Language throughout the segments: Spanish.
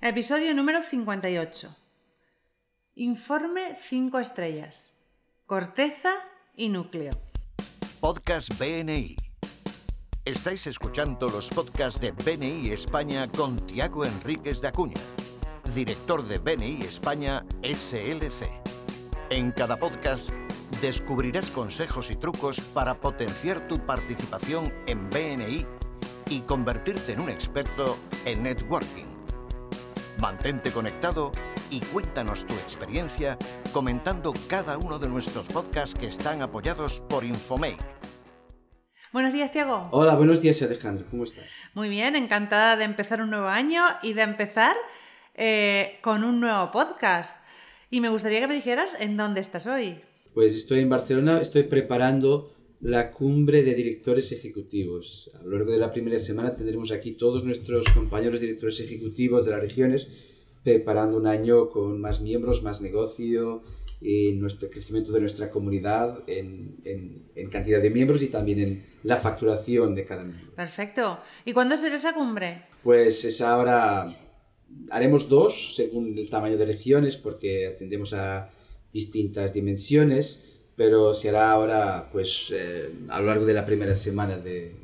Episodio número 58. Informe 5 estrellas. Corteza y núcleo. Podcast BNI. Estáis escuchando los podcasts de BNI España con Tiago Enríquez de Acuña, director de BNI España SLC. En cada podcast descubrirás consejos y trucos para potenciar tu participación en BNI y convertirte en un experto en networking. Mantente conectado y cuéntanos tu experiencia comentando cada uno de nuestros podcasts que están apoyados por Infomake. Buenos días, Tiago. Hola, buenos días, Alejandro. ¿Cómo estás? Muy bien, encantada de empezar un nuevo año y de empezar eh, con un nuevo podcast. Y me gustaría que me dijeras en dónde estás hoy. Pues estoy en Barcelona, estoy preparando la cumbre de directores ejecutivos. A lo largo de la primera semana tendremos aquí todos nuestros compañeros directores ejecutivos de las regiones preparando un año con más miembros, más negocio y nuestro crecimiento de nuestra comunidad en, en, en cantidad de miembros y también en la facturación de cada miembro. Perfecto. ¿Y cuándo será esa cumbre? Pues es ahora, haremos dos según el tamaño de regiones porque atendemos a distintas dimensiones pero será ahora pues eh, a lo largo de la primera semana de,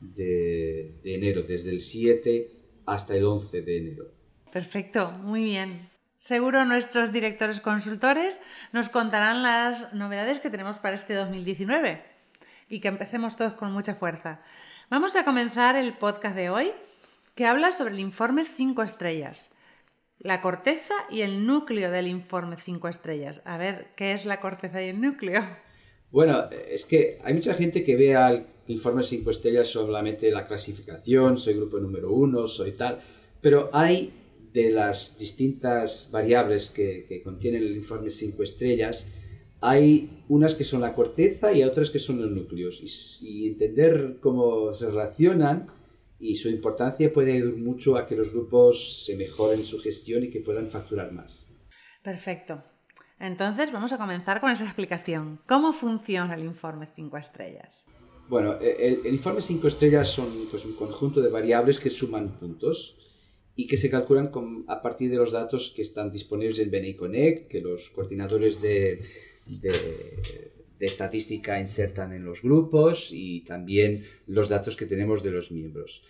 de, de, enero, desde el 7 hasta el 11 de enero. Perfecto, muy bien. Seguro nuestros directores consultores nos contarán las novedades que tenemos para este 2019 y que empecemos todos con mucha fuerza. Vamos a comenzar el podcast de hoy que habla sobre el informe 5 estrellas la corteza y el núcleo del informe 5 estrellas. A ver, ¿qué es la corteza y el núcleo? Bueno, es que hay mucha gente que ve al informe 5 estrellas solamente la clasificación, soy grupo número 1, soy tal, pero hay de las distintas variables que, que contiene el informe 5 estrellas, hay unas que son la corteza y otras que son los núcleos. Y, y entender cómo se relacionan y su importancia puede ayudar mucho a que los grupos se mejoren su gestión y que puedan facturar más. Perfecto. Entonces vamos a comenzar con esa explicación. ¿Cómo funciona el informe 5 estrellas? Bueno, el, el informe 5 estrellas son pues, un conjunto de variables que suman puntos y que se calculan con, a partir de los datos que están disponibles en BNI Connect, que los coordinadores de, de de estadística insertan en los grupos y también los datos que tenemos de los miembros.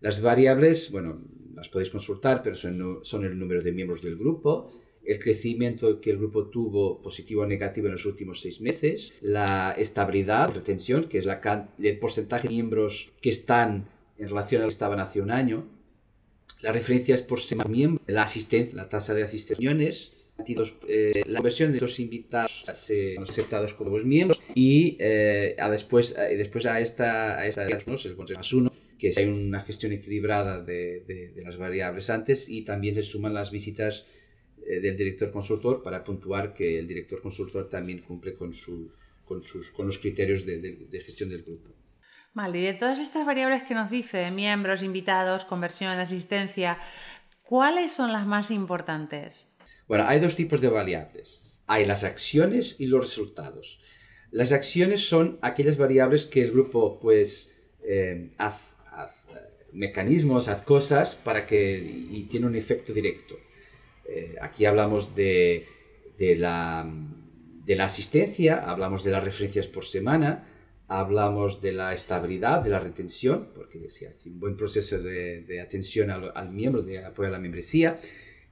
Las variables, bueno, las podéis consultar, pero son, el número de miembros del grupo, el crecimiento que el grupo tuvo positivo o negativo en los últimos seis meses, la estabilidad, retención, que es el porcentaje de miembros que están en relación a lo que estaban hace un año, las referencias por semana miembro, la asistencia, la tasa de asistencias, eh, la conversión de los invitados aceptados como miembros y eh, a después, eh, después a esta, a esta ¿no? el consejo más uno, que hay una gestión equilibrada de, de, de, las variables antes y también se suman las visitas eh, del director consultor para puntuar que el director consultor también cumple con, sus, con, sus, con los criterios de, de gestión del grupo. Vale, y de todas estas variables que nos dice, miembros, invitados, conversión, asistencia, ¿cuáles son las más importantes? Bueno, hay dos tipos de variables. Hay las acciones y los resultados. Las acciones son aquellas variables que el grupo, pues, eh, haz, haz, mecanismos, haz cosas para que y tiene un efecto directo. Eh, aquí hablamos de, de, la, de la asistencia, hablamos de las referencias por semana, hablamos de la estabilidad, de la retención, porque se hace un buen proceso de, de atención al, al, miembro, de apoyo a la membresía,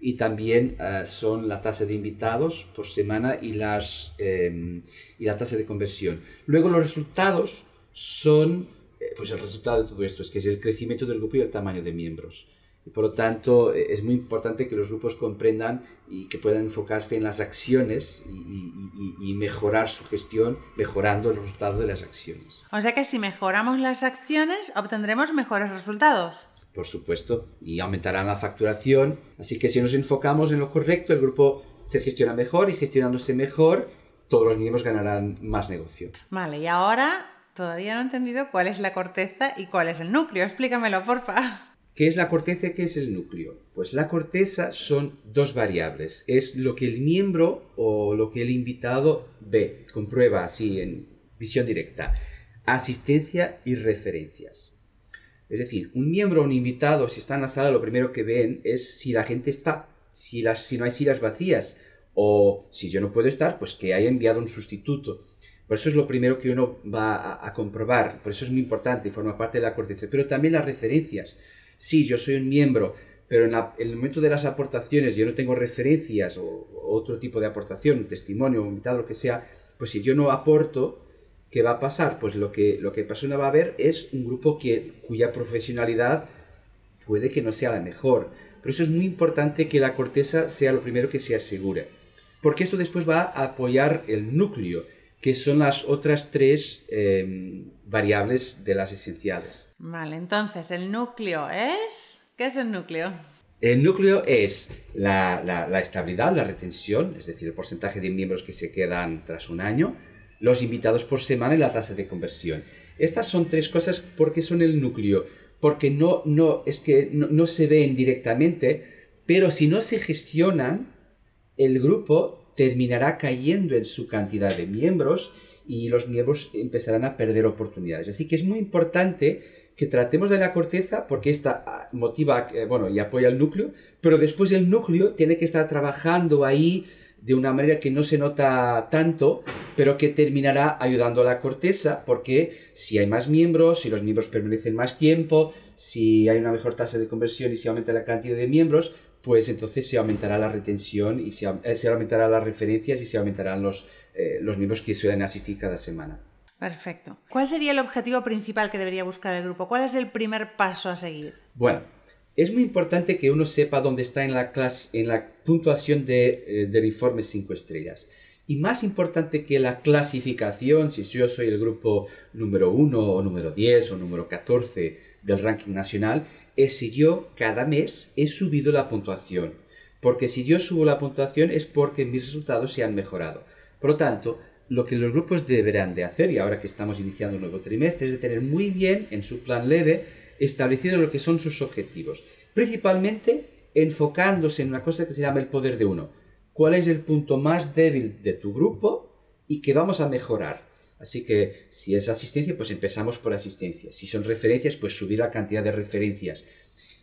y también uh, son la tasa de invitados por semana y, las, eh, y la tasa de conversión. Luego los resultados son, eh, pues el resultado de todo esto, es que es el crecimiento del grupo y el tamaño de miembros. Y por lo tanto, eh, es muy importante que los grupos comprendan y que puedan enfocarse en las acciones y, y, y, mejorar su gestión, mejorando el resultado de las acciones. O sea que si mejoramos las acciones, obtendremos mejores resultados por supuesto, y aumentarán la facturación. Así que si nos enfocamos en lo correcto, el grupo se gestiona mejor y gestionándose mejor, todos los miembros ganarán más negocio. Vale, y ahora todavía no he entendido cuál es la corteza y cuál es el núcleo. Explícamelo, porfa. ¿Qué es la corteza y qué es el núcleo? Pues la corteza son dos variables. Es lo que el miembro o lo que el invitado ve, comprueba así en visión directa. Asistencia y referencias. Es decir, un miembro o un invitado, si está en la sala, lo primero que ven es si la gente está, si, las, si no hay sillas vacías, o si yo no puedo estar, pues que haya enviado un sustituto. Por eso es lo primero que uno va a, comprobar, por eso es muy importante y forma parte de la cortesía. Pero también las referencias. Sí, yo soy un miembro, pero en, el momento de las aportaciones yo no tengo referencias o, otro tipo de aportación, un testimonio, un invitado, lo que sea, pues si yo no aporto, ¿qué va a pasar? Pues lo que, lo que persona va a ver es un grupo que, cuya profesionalidad puede que no sea la mejor. Por eso es muy importante que la corteza sea lo primero que se asegure. Porque esto después va a apoyar el núcleo, que son las otras tres eh, variables de las esenciales. Vale, entonces el núcleo es... ¿Qué es el núcleo? El núcleo es la, la, estabilidad, la retención, es decir, el porcentaje de miembros que se quedan tras un año, los invitados por semana y la tasa de conversión. Estas son tres cosas porque son el núcleo, porque no, no, es que no, se ven directamente, pero si no se gestionan, el grupo terminará cayendo en su cantidad de miembros y los miembros empezarán a perder oportunidades. Así que es muy importante que tratemos de la corteza porque esta ah, motiva, eh, bueno, y apoya el núcleo, pero después el núcleo tiene que estar trabajando ahí de una manera que no se nota tanto, pero que terminará ayudando a la corteza, porque si hay más miembros, si los miembros permanecen más tiempo, si hay una mejor tasa de conversión y se aumenta la cantidad de miembros, pues entonces se aumentará la retención y se, eh, se aumentará las referencias y se aumentarán los, eh, los miembros que suelen asistir cada semana. Perfecto. ¿Cuál sería el objetivo principal que debería buscar el grupo? ¿Cuál es el primer paso a seguir? Bueno, es muy importante que uno sepa dónde está en la, clase, en la puntuación de, eh, del informe 5 estrellas. Y más importante que la clasificación, si yo soy el grupo número 1 o número 10 o número 14 del ranking nacional, es si yo cada mes he subido la puntuación. Porque si yo subo la puntuación es porque mis resultados se han mejorado. Por lo tanto, lo que los grupos deberán de hacer, y ahora que estamos iniciando un nuevo trimestre, es de tener muy bien en su plan leve establecido lo que son sus objetivos. Principalmente enfocándose en una cosa que se llama el poder de uno. ¿Cuál es el punto más débil de tu grupo y que vamos a mejorar? Así que si es asistencia, pues empezamos por asistencia. Si son referencias, pues subir la cantidad de referencias.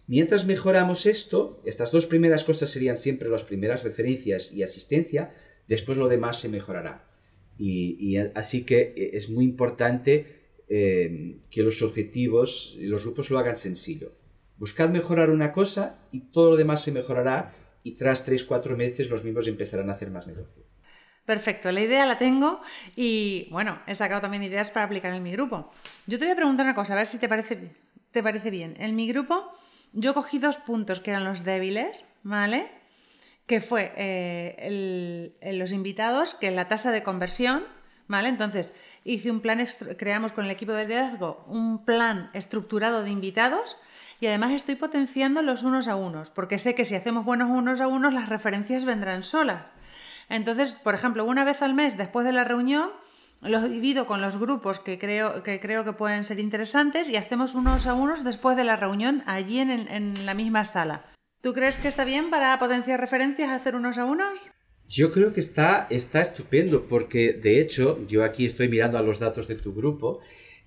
Mientras mejoramos esto, estas dos primeras cosas serían siempre las primeras referencias y asistencia, después lo demás se mejorará. y así que eh, es muy importante eh, que los objetivos y los grupos lo hagan sencillo. Buscad mejorar una cosa y todo lo demás se mejorará y tras 3-4 meses los miembros empezarán a hacer más negocio. Perfecto, la idea la tengo y bueno, he sacado también ideas para aplicar en mi grupo. Yo te voy a preguntar una cosa, a ver si te parece, te parece bien. En mi grupo yo cogí dos puntos que eran los débiles, ¿vale? Que fue eh, los invitados, que la tasa de conversión, ¿vale? Entonces, hice un plan, creamos con el equipo de liderazgo un plan estructurado de invitados y además estoy potenciando los unos a unos, porque sé que si hacemos buenos unos a unos, las referencias vendrán solas. Entonces, por ejemplo, una vez al mes después de la reunión, los divido con los grupos que creo que, creo que pueden ser interesantes y hacemos unos a unos después de la reunión allí en, en la misma sala. ¿Tú crees que está bien para potenciar referencias hacer unos a unos? Yo creo que está, está estupendo porque de hecho yo aquí estoy mirando a los datos de tu grupo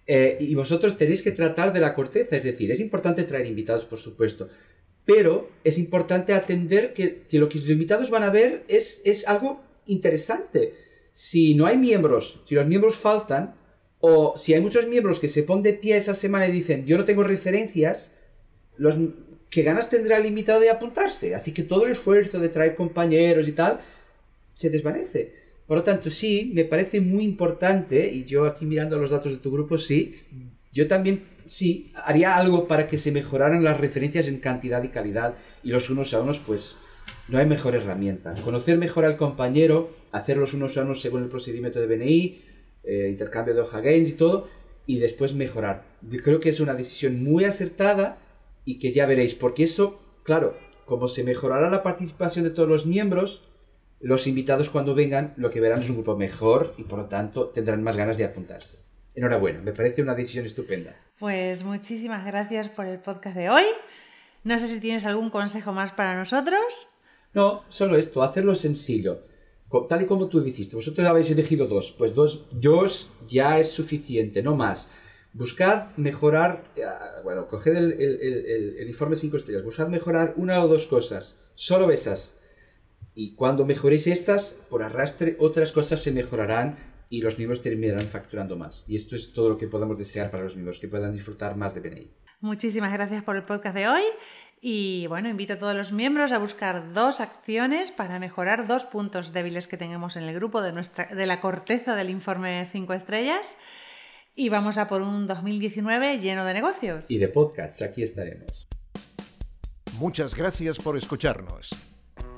eh, y vosotros tenéis que tratar de la corteza, es decir, es importante traer invitados por supuesto, pero es importante atender que, lo que los invitados van a ver es, es algo interesante. Si no hay miembros, si los miembros faltan, o si hay muchos miembros que se ponen de pie esa semana y dicen yo no tengo referencias, los, ¿qué ganas tendrá el invitado de apuntarse? Así que todo el esfuerzo de traer compañeros y tal se desvanece. Por lo tanto, sí, me parece muy importante, y yo aquí mirando los datos de tu grupo, sí, yo también sí haría algo para que se mejoraran las referencias en cantidad y calidad, y los unos a unos, pues no hay mejor herramienta. Conocer mejor al compañero, hacer los unos a unos según el procedimiento de BNI, eh, intercambio de hoja gains y todo, y después mejorar. Yo creo que es una decisión muy acertada y que ya veréis, porque eso, claro, como se mejorará la participación de todos los miembros, los invitados cuando vengan lo que verán es un grupo mejor y por lo tanto tendrán más ganas de apuntarse. Enhorabuena, me parece una decisión estupenda. Pues muchísimas gracias por el podcast de hoy. No sé si tienes algún consejo más para nosotros. No, solo esto, hacerlo sencillo. Tal y como tú dijiste, vosotros habéis elegido dos, pues dos, dos ya es suficiente, no más. Buscad mejorar, eh, bueno, coged el, el, informe 5 estrellas, buscad mejorar una o dos cosas, solo esas. Y cuando mejoréis estas, por arrastre, otras cosas se mejorarán y los miembros terminarán facturando más. Y esto es todo lo que podemos desear para los miembros, que puedan disfrutar más de BNI. Muchísimas gracias por el podcast de hoy. Y bueno, invito a todos los miembros a buscar dos acciones para mejorar dos puntos débiles que tengamos en el grupo de, nuestra, de la corteza del informe 5 estrellas. Y vamos a por un 2019 lleno de negocios. Y de podcasts, aquí estaremos. Muchas gracias por escucharnos.